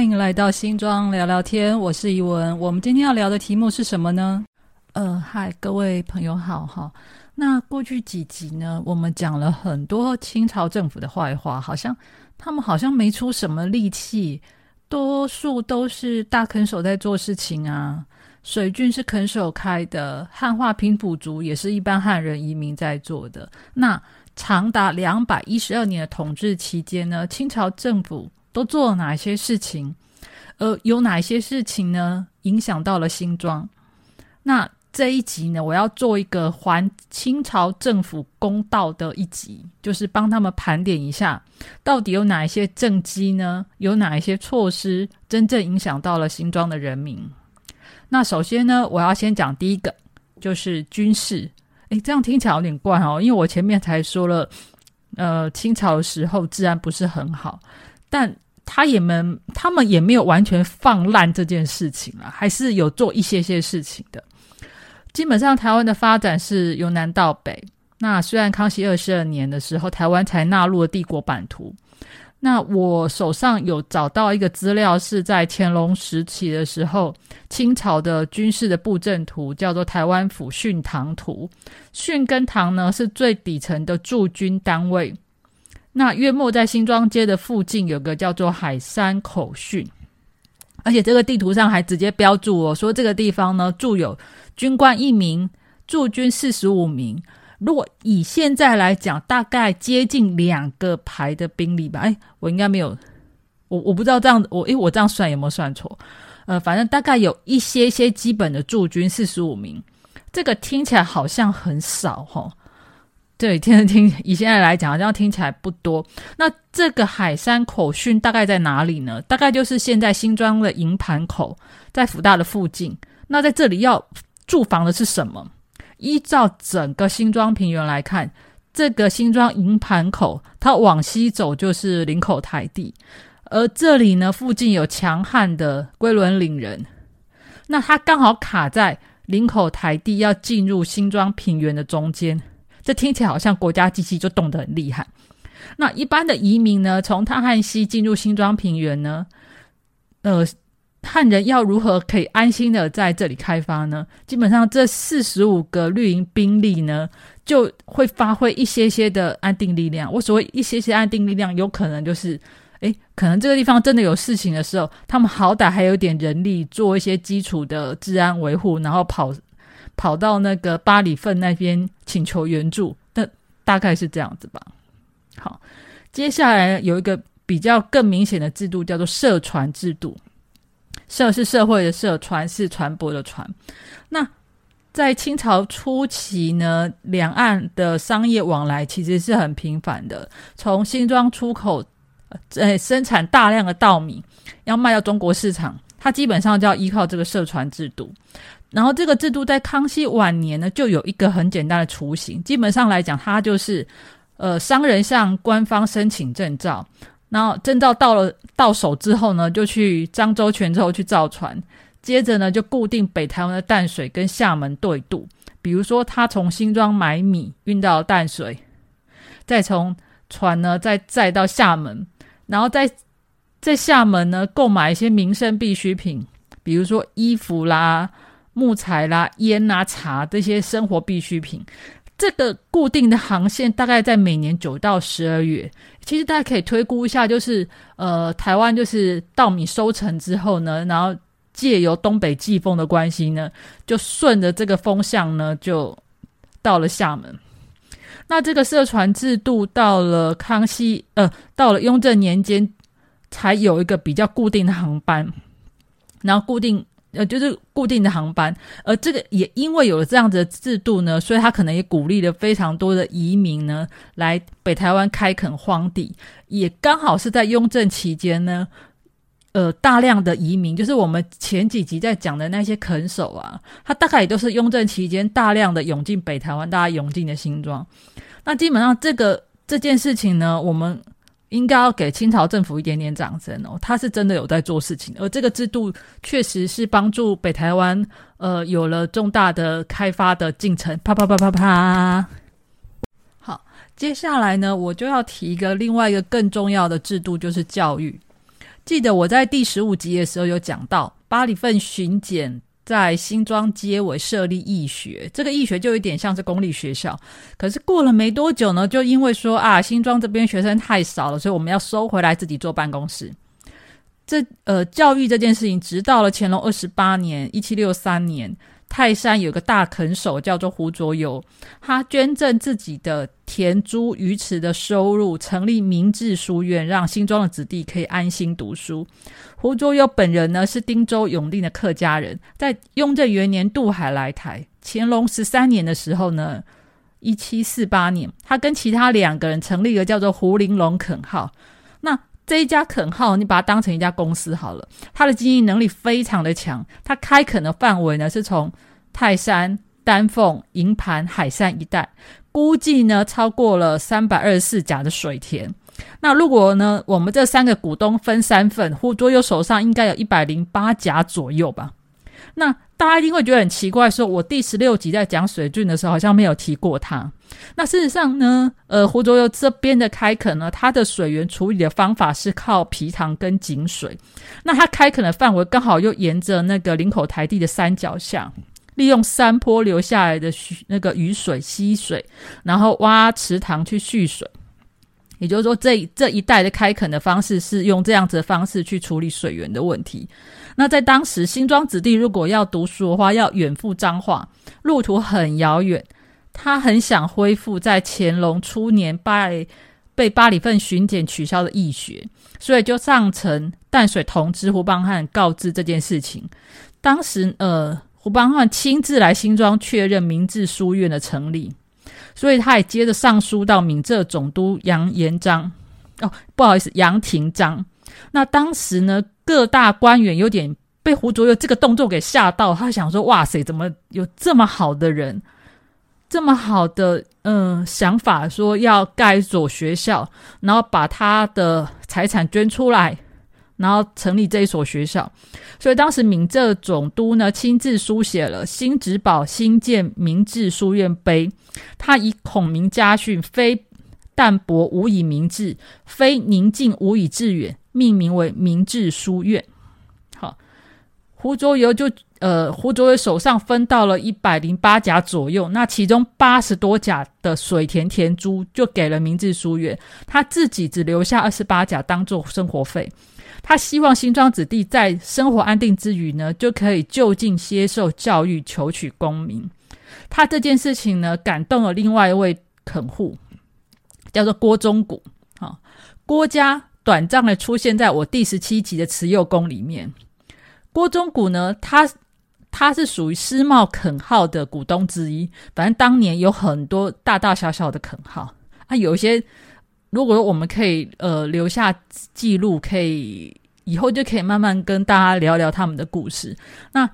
欢迎来到新庄聊聊天，我是怡文。我们今天要聊的题目是什么呢？呃，嗨，各位朋友好哈。那过去几集呢，我们讲了很多清朝政府的坏话，好像他们好像没出什么力气，多数都是大坑手在做事情啊。水军是坑手开的，汉化平埔族也是一般汉人移民在做的。那长达两百一十二年的统治期间呢，清朝政府都做了哪些事情？呃，有哪些事情呢？影响到了新庄？那这一集呢，我要做一个还清朝政府公道的一集，就是帮他们盘点一下，到底有哪一些政绩呢？有哪一些措施真正影响到了新庄的人民？那首先呢，我要先讲第一个，就是军事。诶，这样听起来有点怪哦，因为我前面才说了，呃，清朝的时候治安不是很好，但他也们他们也没有完全放烂这件事情啊，还是有做一些些事情的。基本上，台湾的发展是由南到北。那虽然康熙二十二年的时候，台湾才纳入了帝国版图。那我手上有找到一个资料，是在乾隆时期的时候，清朝的军事的布阵图叫做《台湾府训堂图》。训跟堂呢是最底层的驻军单位。那约莫在新庄街的附近有个叫做海山口训，而且这个地图上还直接标注哦，说这个地方呢驻有军官一名，驻军四十五名。如果以现在来讲，大概接近两个排的兵力吧。哎，我应该没有，我我不知道这样，我诶，我这样算有没有算错？呃，反正大概有一些些基本的驻军四十五名，这个听起来好像很少哈。对，听听以现在来讲，这样听起来不多。那这个海山口训大概在哪里呢？大概就是现在新庄的营盘口，在福大的附近。那在这里要驻防的是什么？依照整个新庄平原来看，这个新庄营盘口，它往西走就是林口台地，而这里呢，附近有强悍的龟伦岭人，那它刚好卡在林口台地要进入新庄平原的中间，这听起来好像国家机器就动得很厉害。那一般的移民呢，从泰汉溪进入新庄平原呢，呃。汉人要如何可以安心的在这里开发呢？基本上这四十五个绿营兵力呢，就会发挥一些些的安定力量。我所谓一些些安定力量，有可能就是，诶，可能这个地方真的有事情的时候，他们好歹还有点人力做一些基础的治安维护，然后跑跑到那个巴里份那边请求援助。那大概是这样子吧。好，接下来有一个比较更明显的制度，叫做社传制度。社是社会的社，传是传播的传。那在清朝初期呢，两岸的商业往来其实是很频繁的。从新庄出口，呃，生产大量的稻米，要卖到中国市场，它基本上就要依靠这个社传制度。然后这个制度在康熙晚年呢，就有一个很简单的雏形。基本上来讲，它就是，呃，商人向官方申请证照。然后证照到了到手之后呢，就去漳州、泉州去造船，接着呢就固定北台湾的淡水跟厦门对渡。比如说，他从新庄买米运到淡水，再从船呢再载到厦门，然后在在厦门呢购买一些民生必需品，比如说衣服啦、木材啦、烟啦、茶这些生活必需品。这个固定的航线大概在每年九到十二月。其实大家可以推估一下，就是呃，台湾就是稻米收成之后呢，然后借由东北季风的关系呢，就顺着这个风向呢，就到了厦门。那这个社船制度到了康熙，呃，到了雍正年间，才有一个比较固定的航班，然后固定。呃，就是固定的航班，而这个也因为有了这样子的制度呢，所以他可能也鼓励了非常多的移民呢来北台湾开垦荒地，也刚好是在雍正期间呢，呃，大量的移民，就是我们前几集在讲的那些垦手啊，他大概也都是雍正期间大量的涌进北台湾，大家涌进的新庄。那基本上这个这件事情呢，我们。应该要给清朝政府一点点掌声哦，他是真的有在做事情，而这个制度确实是帮助北台湾呃有了重大的开发的进程。啪啪啪啪啪。好，接下来呢，我就要提一个另外一个更重要的制度，就是教育。记得我在第十五集的时候有讲到，巴里份巡检在新庄街尾设立义学，这个义学就有点像是公立学校。可是过了没多久呢，就因为说啊，新庄这边学生太少了，所以我们要收回来自己做办公室。这呃，教育这件事情，直到了乾隆二十八年（一七六三年）。泰山有个大垦手叫做胡卓游，他捐赠自己的田租鱼池的收入，成立明治书院，让新庄的子弟可以安心读书。胡卓游本人呢是汀州永定的客家人，在雍正元年渡海来台，乾隆十三年的时候呢，一七四八年，他跟其他两个人成立了叫做胡玲珑垦号。那这一家垦号，你把它当成一家公司好了。它的经营能力非常的强，它开垦的范围呢是从泰山、丹凤、营盘、海山一带，估计呢超过了三百二十四甲的水田。那如果呢，我们这三个股东分三份，胡卓友手上应该有一百零八甲左右吧？那大家一定会觉得很奇怪，说我第十六集在讲水郡的时候，好像没有提过它。那事实上呢，呃，湖州油这边的开垦呢，它的水源处理的方法是靠皮塘跟井水。那它开垦的范围刚好又沿着那个林口台地的山脚下，利用山坡流下来的那个雨水溪水，然后挖池塘去蓄水。也就是说，这这一带的开垦的方式是用这样子的方式去处理水源的问题。那在当时，新庄子弟如果要读书的话，要远赴彰化，路途很遥远。他很想恢复在乾隆初年拜被巴里份巡检取消的义学，所以就上呈淡水同知胡邦汉告知这件事情。当时，呃，胡邦汉亲自来新庄确认明治书院的成立，所以他也接着上书到闽浙总督杨延章。哦，不好意思，杨廷章。那当时呢，各大官员有点被胡卓佑这个动作给吓到，他想说：“哇塞，怎么有这么好的人？”这么好的嗯想法，说要盖一所学校，然后把他的财产捐出来，然后成立这一所学校。所以当时闽浙总督呢亲自书写了新植堡新建明治书院碑，他以孔明家训“非淡泊无以明志，非宁静无以致远”命名为明治书院。好，胡卓游就。呃，胡卓伟手上分到了一百零八甲左右，那其中八十多甲的水田田租就给了明治书院，他自己只留下二十八甲当做生活费。他希望新庄子弟在生活安定之余呢，就可以就近接受教育，求取功名。他这件事情呢，感动了另外一位垦户，叫做郭忠谷。啊，郭家短暂的出现在我第十七集的慈幼宫里面。郭忠谷呢，他。他是属于思茂垦号的股东之一，反正当年有很多大大小小的垦号啊，有一些如果我们可以呃留下记录，可以以后就可以慢慢跟大家聊聊他们的故事。那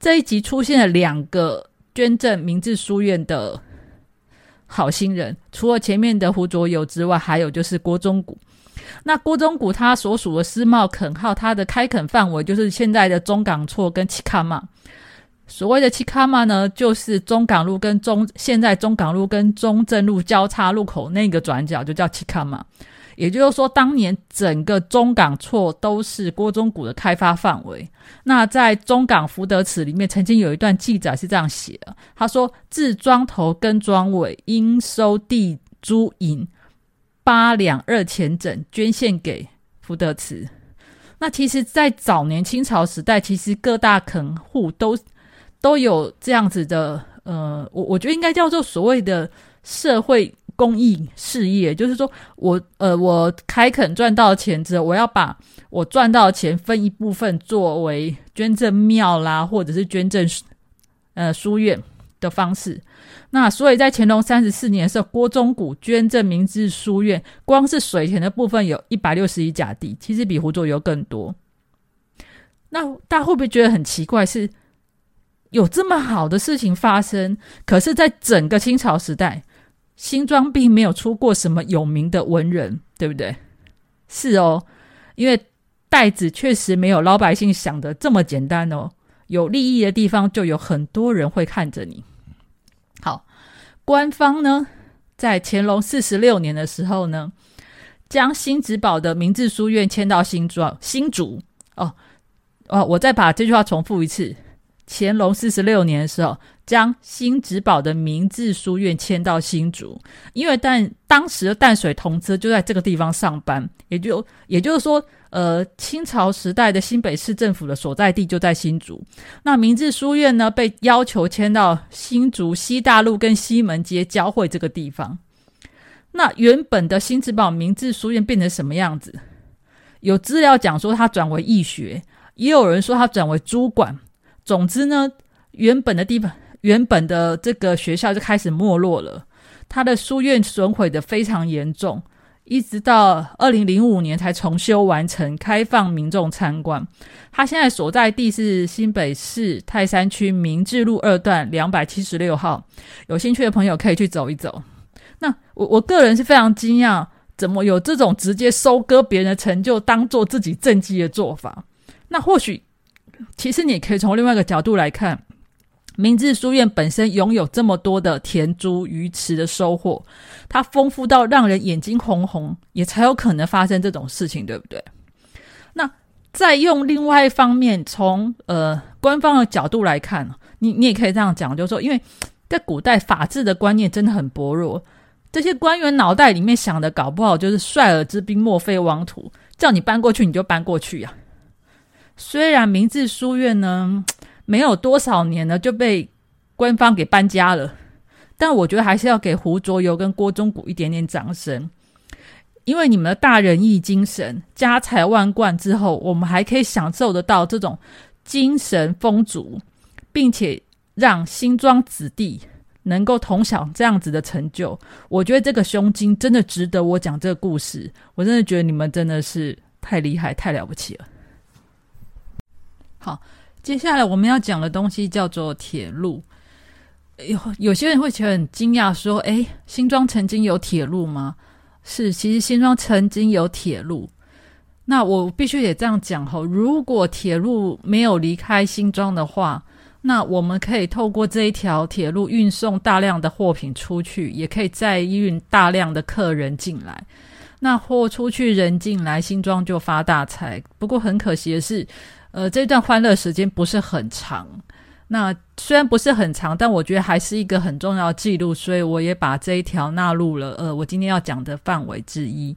这一集出现了两个捐赠明治书院的好心人，除了前面的胡卓友之外，还有就是郭忠谷。那郭忠谷他所属的思茂垦号，它的开垦范围就是现在的中港厝跟七卡嘛。所谓的七卡嘛呢，就是中港路跟中现在中港路跟中正路交叉路口那个转角就叫七卡嘛。也就是说，当年整个中港厝都是郭忠谷的开发范围。那在中港福德祠里面，曾经有一段记载是这样写的：他说，自庄头跟庄尾应收地租银八两二钱整，捐献给福德祠。那其实，在早年清朝时代，其实各大垦户都。都有这样子的，呃，我我觉得应该叫做所谓的社会公益事业，就是说我，呃，我开垦赚到钱之后，我要把我赚到的钱分一部分作为捐赠庙啦，或者是捐赠呃书院的方式。那所以在乾隆三十四年的时候，郭忠谷捐赠明治书院，光是水田的部分有一百六十一甲地，其实比胡作游更多。那大家会不会觉得很奇怪？是？有这么好的事情发生，可是，在整个清朝时代，新庄并没有出过什么有名的文人，对不对？是哦，因为袋子确实没有老百姓想的这么简单哦。有利益的地方，就有很多人会看着你。好，官方呢，在乾隆四十六年的时候呢，将新植堡的明治书院迁到新庄新竹。哦哦，我再把这句话重复一次：乾隆四十六年的时候，将新植堡的明治书院迁到新竹，因为但当时的淡水同知就在这个地方上班，也就也就是说。呃，清朝时代的新北市政府的所在地就在新竹。那明治书院呢，被要求迁到新竹西大路跟西门街交汇这个地方。那原本的新知堡明治书院变成什么样子？有资料讲说它转为义学，也有人说它转为租管。总之呢，原本的地方，原本的这个学校就开始没落了，他的书院损毁的非常严重。一直到二零零五年才重修完成，开放民众参观。他现在所在地是新北市泰山区明治路二段两百七十六号，有兴趣的朋友可以去走一走。那我我个人是非常惊讶，怎么有这种直接收割别人的成就当做自己政绩的做法？那或许，其实你可以从另外一个角度来看。明治书院本身拥有这么多的田猪鱼池的收获，它丰富到让人眼睛红红，也才有可能发生这种事情，对不对？那再用另外一方面，从呃官方的角度来看，你你也可以这样讲，就是说，因为在古代法治的观念真的很薄弱，这些官员脑袋里面想的，搞不好就是率尔之兵，莫非王土，叫你搬过去你就搬过去呀。虽然明治书院呢。没有多少年呢，就被官方给搬家了。但我觉得还是要给胡卓游跟郭忠谷一点点掌声，因为你们的大仁义精神、家财万贯之后，我们还可以享受得到这种精神丰足，并且让新庄子弟能够同享这样子的成就。我觉得这个胸襟真的值得我讲这个故事。我真的觉得你们真的是太厉害、太了不起了。好。接下来我们要讲的东西叫做铁路。有有些人会觉得很惊讶，说：“诶，新庄曾经有铁路吗？”是，其实新庄曾经有铁路。那我必须得这样讲哈，如果铁路没有离开新庄的话，那我们可以透过这一条铁路运送大量的货品出去，也可以再运大量的客人进来。那货出去，人进来，新庄就发大财。不过很可惜的是。呃，这段欢乐时间不是很长。那虽然不是很长，但我觉得还是一个很重要的记录，所以我也把这一条纳入了呃，我今天要讲的范围之一。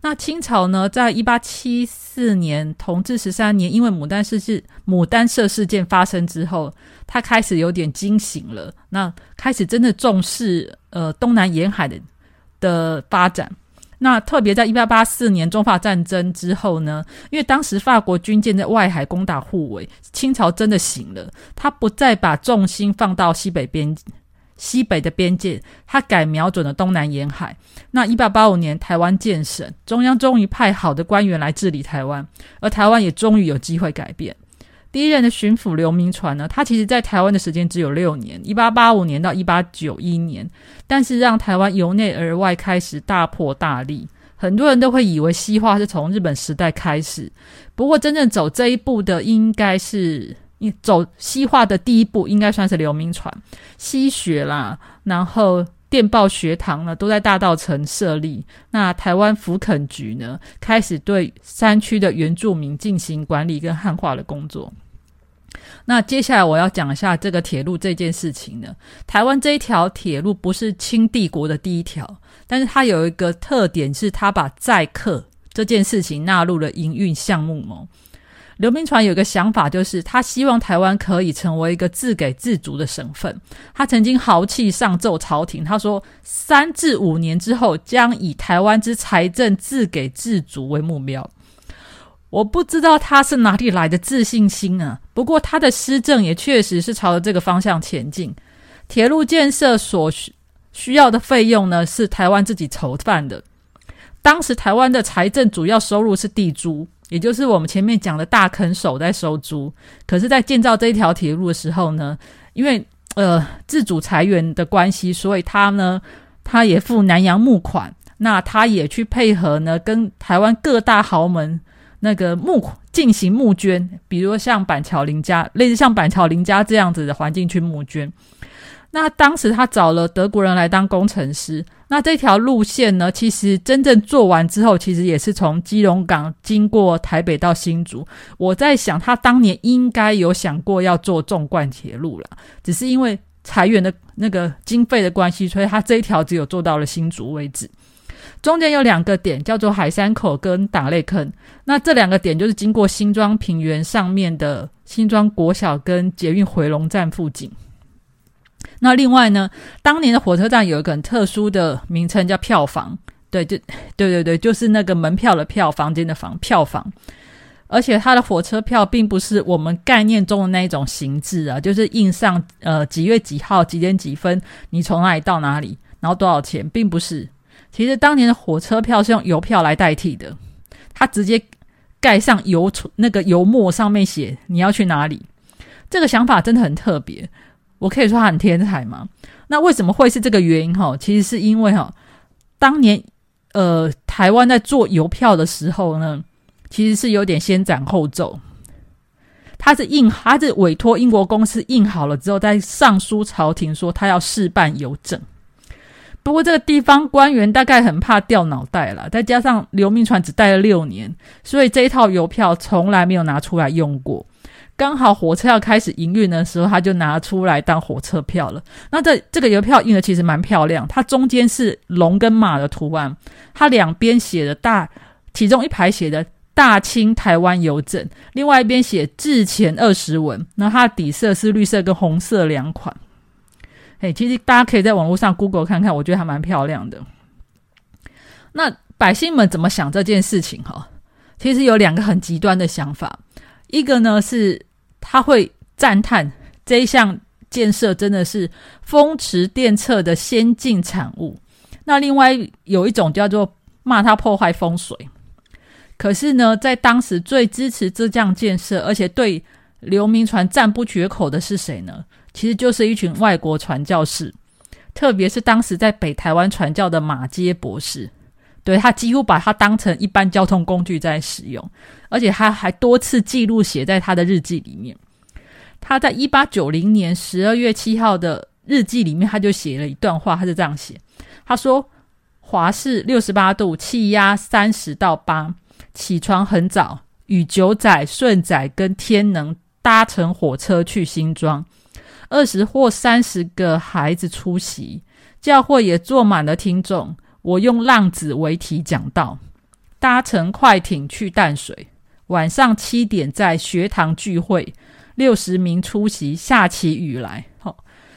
那清朝呢，在一八七四年同治十三年，因为牡丹事件、牡丹社事件发生之后，他开始有点惊醒了，那开始真的重视呃东南沿海的的发展。那特别在一八八四年中法战争之后呢，因为当时法国军舰在外海攻打护卫，清朝真的醒了，他不再把重心放到西北边西北的边界，他改瞄准了东南沿海。那一八八五年台湾建省，中央终于派好的官员来治理台湾，而台湾也终于有机会改变。第一任的巡抚刘铭传呢，他其实在台湾的时间只有六年，一八八五年到一八九一年，但是让台湾由内而外开始大破大立。很多人都会以为西化是从日本时代开始，不过真正走这一步的，应该是走西化的第一步，应该算是刘铭传。西学啦，然后电报学堂呢，都在大道城设立。那台湾福垦局呢，开始对山区的原住民进行管理跟汉化的工作。那接下来我要讲一下这个铁路这件事情呢。台湾这一条铁路不是清帝国的第一条，但是它有一个特点，是它把载客这件事情纳入了营运项目哦。刘铭传有个想法，就是他希望台湾可以成为一个自给自足的省份。他曾经豪气上奏朝廷，他说三至五年之后将以台湾之财政自给自足为目标。我不知道他是哪里来的自信心啊！不过他的施政也确实是朝着这个方向前进。铁路建设所需需要的费用呢，是台湾自己筹办的。当时台湾的财政主要收入是地租，也就是我们前面讲的大垦手在收租。可是，在建造这一条铁路的时候呢，因为呃自主裁员的关系，所以他呢，他也付南洋募款，那他也去配合呢，跟台湾各大豪门。那个募进行募捐，比如像板桥林家，类似像板桥林家这样子的环境去募捐。那当时他找了德国人来当工程师。那这条路线呢，其实真正做完之后，其实也是从基隆港经过台北到新竹。我在想，他当年应该有想过要做纵贯铁路了，只是因为裁员的那个经费的关系，所以他这一条只有做到了新竹为止。中间有两个点，叫做海山口跟打擂坑。那这两个点就是经过新庄平原上面的新庄国小跟捷运回龙站附近。那另外呢，当年的火车站有一个很特殊的名称，叫票房。对，就对对对，就是那个门票的票，房间的房，票房。而且它的火车票并不是我们概念中的那一种形制啊，就是印上呃几月几号几点几分，你从哪里到哪里，然后多少钱，并不是。其实当年的火车票是用邮票来代替的，他直接盖上油那个油墨，上面写你要去哪里。这个想法真的很特别。我可以说他很天才吗？那为什么会是这个原因？哈，其实是因为哈，当年呃台湾在做邮票的时候呢，其实是有点先斩后奏。他是印，他是委托英国公司印好了之后，再上书朝廷说他要试办邮政。不过这个地方官员大概很怕掉脑袋了，再加上刘铭传只待了六年，所以这一套邮票从来没有拿出来用过。刚好火车要开始营运的时候，他就拿出来当火车票了。那这这个邮票印的其实蛮漂亮，它中间是龙跟马的图案，它两边写的大，其中一排写的“大清台湾邮政”，另外一边写“制前二十文”。那它的底色是绿色跟红色两款。哎，其实大家可以在网络上 Google 看看，我觉得还蛮漂亮的。那百姓们怎么想这件事情？哈，其实有两个很极端的想法，一个呢是。他会赞叹这一项建设真的是风驰电掣的先进产物。那另外有一种叫做骂他破坏风水。可是呢，在当时最支持这项建设，而且对刘铭传赞不绝口的是谁呢？其实就是一群外国传教士，特别是当时在北台湾传教的马街博士。对他几乎把它当成一般交通工具在使用，而且他还多次记录写在他的日记里面。他在一八九零年十二月七号的日记里面，他就写了一段话，他是这样写：他说，华氏六十八度，气压三十到八，起床很早，与九仔、顺仔跟天能搭乘火车去新庄，二十或三十个孩子出席，教会也坐满了听众。我用浪子为题讲道，搭乘快艇去淡水，晚上七点在学堂聚会，六十名出席，下起雨来。好，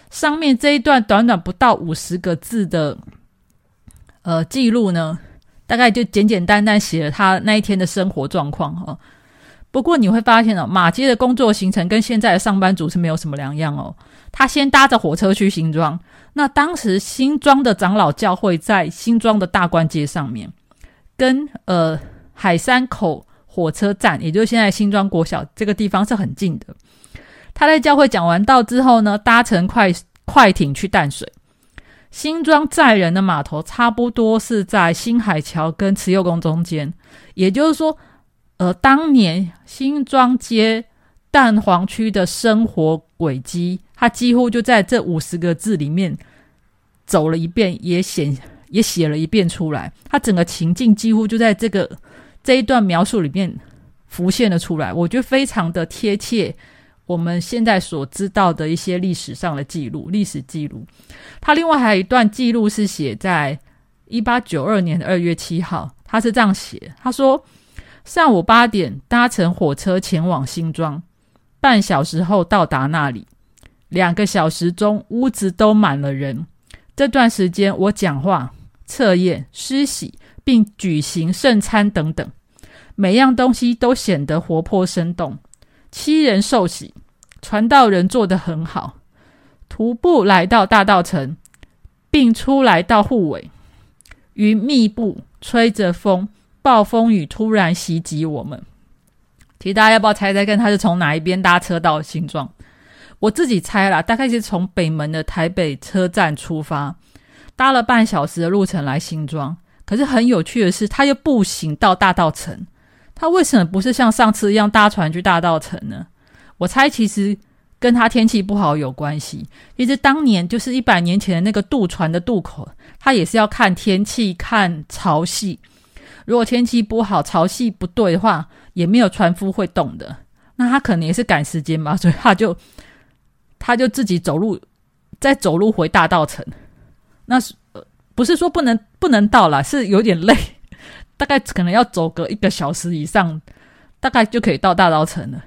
上面这一段短短不到五十个字的呃记录呢，大概就简简单单写了他那一天的生活状况哈。不过你会发现哦，马街的工作行程跟现在的上班族是没有什么两样哦。他先搭着火车去新庄。那当时新庄的长老教会在新庄的大关街上面，跟呃海山口火车站，也就是现在新庄国小这个地方是很近的。他在教会讲完道之后呢，搭乘快快艇去淡水。新庄载人的码头差不多是在新海桥跟慈幼宫中间，也就是说，呃，当年新庄街蛋黄区的生活轨迹。他几乎就在这五十个字里面走了一遍，也写也写了一遍出来。他整个情境几乎就在这个这一段描述里面浮现了出来。我觉得非常的贴切，我们现在所知道的一些历史上的记录、历史记录。他另外还有一段记录是写在一八九二年的二月七号，他是这样写：他说上午八点搭乘火车前往新庄，半小时后到达那里。两个小时中，屋子都满了人。这段时间，我讲话、测验、施洗，并举行圣餐等等，每样东西都显得活泼生动。七人受洗，传道人做得很好。徒步来到大道城，并出来到护尾，云密布，吹着风，暴风雨突然袭击我们。其实大家要不要猜猜看，他是从哪一边搭车到新庄？我自己猜啦，大概是从北门的台北车站出发，搭了半小时的路程来新庄。可是很有趣的是，他又步行到大道城。他为什么不是像上次一样搭船去大道城呢？我猜其实跟他天气不好有关系。其实当年就是一百年前的那个渡船的渡口，他也是要看天气、看潮汐。如果天气不好、潮汐不对的话，也没有船夫会动的。那他可能也是赶时间吧，所以他就他就自己走路，再走路回大道城。那是不是说不能不能到了？是有点累，大概可能要走个一个小时以上，大概就可以到大道城了。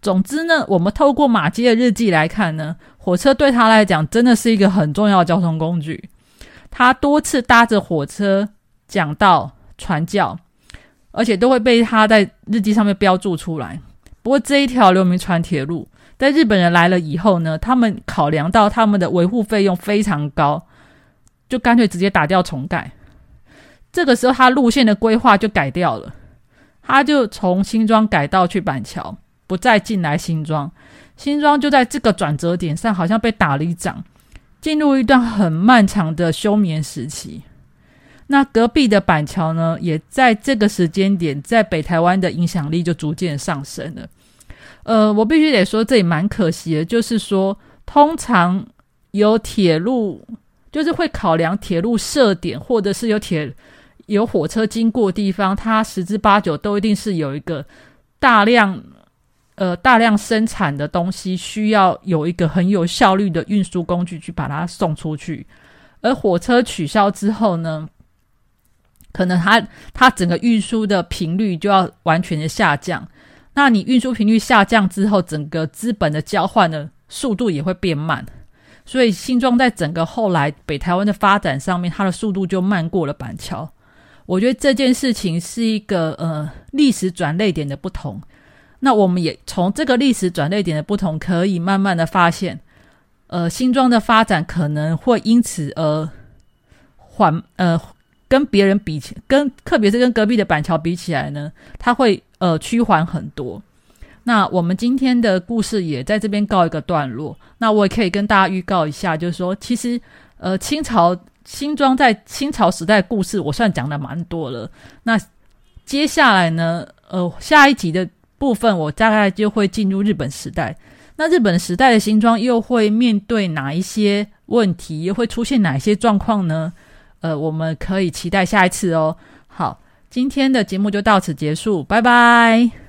总之呢，我们透过马基的日记来看呢，火车对他来讲真的是一个很重要的交通工具。他多次搭着火车讲到、传教，而且都会被他在日记上面标注出来。不过这一条流民船铁路，在日本人来了以后呢，他们考量到他们的维护费用非常高，就干脆直接打掉重盖。这个时候，他路线的规划就改掉了，他就从新庄改道去板桥。不再进来新庄，新庄就在这个转折点上，好像被打了一掌，进入一段很漫长的休眠时期。那隔壁的板桥呢，也在这个时间点，在北台湾的影响力就逐渐上升了。呃，我必须得说，这也蛮可惜的，就是说，通常有铁路，就是会考量铁路设点，或者是有铁有火车经过地方，它十之八九都一定是有一个大量。呃，大量生产的东西需要有一个很有效率的运输工具去把它送出去，而火车取消之后呢，可能它它整个运输的频率就要完全的下降。那你运输频率下降之后，整个资本的交换的速度也会变慢。所以新庄在整个后来北台湾的发展上面，它的速度就慢过了板桥。我觉得这件事情是一个呃历史转捩点的不同。那我们也从这个历史转捩点的不同，可以慢慢的发现，呃，新庄的发展可能会因此而缓，呃，跟别人比起，跟特别是跟隔壁的板桥比起来呢，它会呃趋缓很多。那我们今天的故事也在这边告一个段落。那我也可以跟大家预告一下，就是说，其实呃，清朝新庄在清朝时代故事，我算讲的蛮多了。那接下来呢，呃，下一集的。部分我大概就会进入日本时代，那日本时代的新装又会面对哪一些问题，又会出现哪一些状况呢？呃，我们可以期待下一次哦。好，今天的节目就到此结束，拜拜。